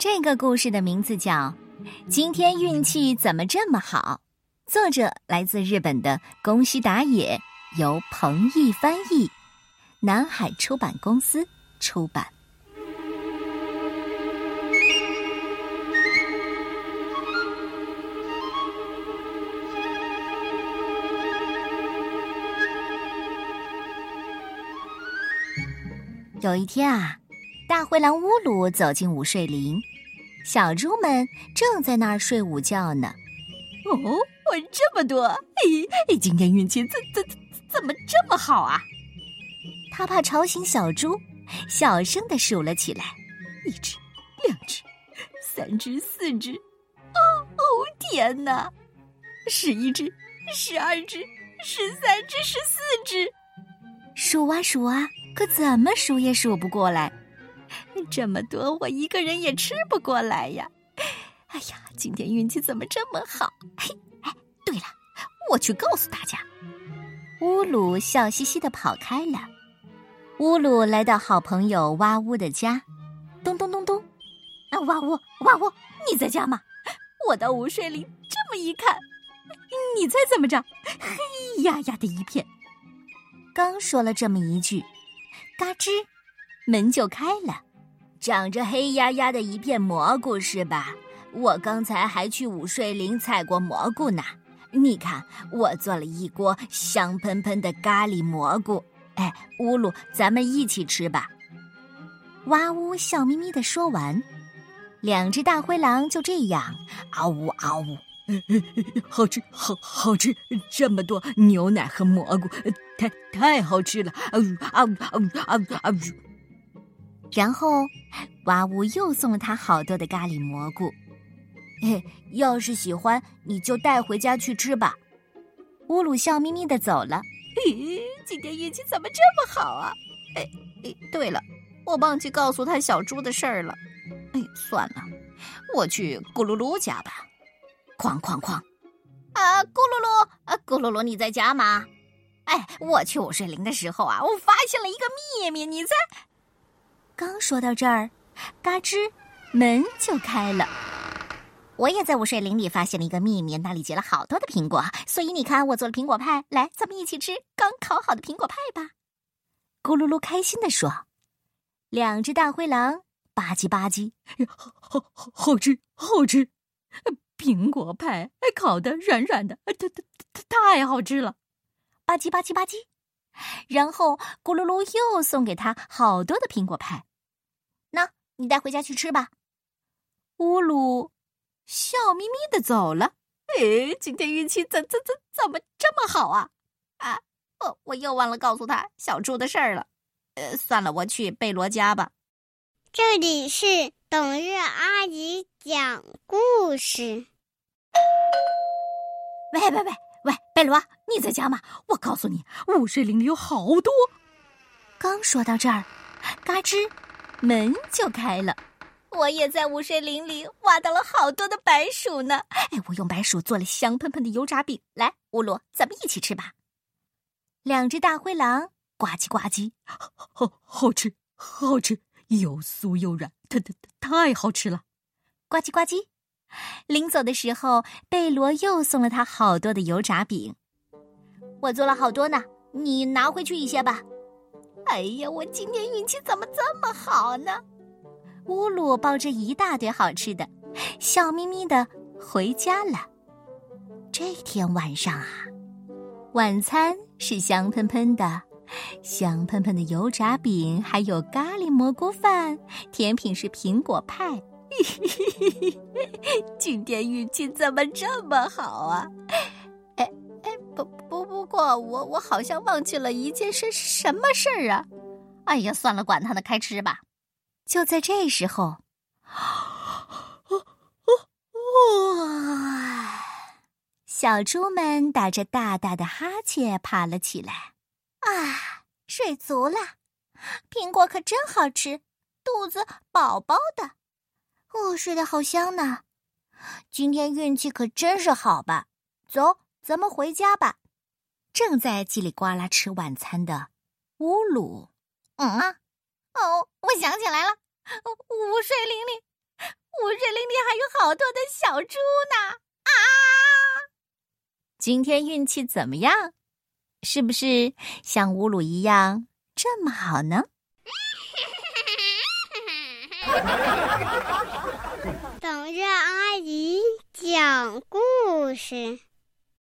这个故事的名字叫《今天运气怎么这么好》，作者来自日本的宫西达也，由彭毅翻译，南海出版公司出版。有一天啊，大灰狼乌鲁走进午睡林，小猪们正在那儿睡午觉呢。哦，我这么多，哎，今天运气怎怎怎么这么好啊？他怕吵醒小猪，小声的数了起来：一只，两只，三只，四只。哦哦，天哪！十一只，十二只，十三只，十四只。数啊数啊。可怎么数也数不过来，这么多我一个人也吃不过来呀！哎呀，今天运气怎么这么好？嘿，哎，对了，我去告诉大家。乌鲁笑嘻嘻的跑开了。乌鲁来到好朋友哇呜的家，咚咚咚咚，啊，哇呜哇呜，你在家吗？我到午睡里这么一看，你猜怎么着？黑压压的一片。刚说了这么一句。嘎吱，门就开了。长着黑压压的一片蘑菇是吧？我刚才还去午睡林采过蘑菇呢。你看，我做了一锅香喷喷的咖喱蘑菇。哎，乌鲁，咱们一起吃吧。哇呜，笑眯眯的说完，两只大灰狼就这样嗷呜嗷呜，好吃，好好吃，这么多牛奶和蘑菇。太太好吃了！啊呜啊呜啊呜啊呜啊呜！然后，哇呜又送了他好多的咖喱蘑菇。嘿，要是喜欢，你就带回家去吃吧。乌鲁笑眯眯的走了。咦，今天运气怎么这么好啊？哎哎，对了，我忘记告诉他小猪的事儿了。哎，算了，我去咕噜噜家吧。哐哐哐！啊，咕噜噜，啊，咕噜噜，你在家吗？哎，我去午睡林的时候啊，我发现了一个秘密，你猜？刚说到这儿，嘎吱，门就开了。我也在午睡林里发现了一个秘密，那里结了好多的苹果，所以你看，我做了苹果派，来，咱们一起吃刚烤好的苹果派吧。咕噜噜开心的说：“两只大灰狼吧唧吧唧，好好好吃，好吃，苹果派烤的软软的，太太太太好吃了。”吧唧吧唧吧唧，然后咕噜噜又送给他好多的苹果派，你带回家去吃吧。乌鲁笑眯眯的走了。哎，今天运气怎怎怎怎么这么好啊？啊，我我又忘了告诉他小猪的事儿了。呃，算了，我去贝罗家吧。这里是董日阿姨讲故事。喂喂喂！喂，贝罗，你在家吗？我告诉你，午睡林里有好多。刚说到这儿，嘎吱，门就开了。我也在午睡林里挖到了好多的白薯呢。哎，我用白薯做了香喷喷的油炸饼。来，乌鲁，咱们一起吃吧。两只大灰狼呱唧呱唧，好好吃，好吃，又酥又软，太太太好吃了。呱唧呱唧。临走的时候，贝罗又送了他好多的油炸饼。我做了好多呢，你拿回去一些吧。哎呀，我今天运气怎么这么好呢？乌鲁抱着一大堆好吃的，笑眯眯的回家了。这天晚上啊，晚餐是香喷喷的，香喷喷的油炸饼，还有咖喱蘑菇饭，甜品是苹果派。今天运气怎么这么好啊？我我好像忘记了一件事，什么事儿啊？哎呀，算了，管他呢，开吃吧。就在这时候，哇！小猪们打着大大的哈欠爬了起来。啊，睡足了，苹果可真好吃，肚子饱饱的。哦，睡得好香呢！今天运气可真是好吧？走，咱们回家吧。正在叽里呱啦吃晚餐的乌鲁，嗯啊，哦，我想起来了，午睡林里午睡林里还有好多的小猪呢！啊！今天运气怎么样？是不是像乌鲁一样这么好呢？等着阿姨讲故事。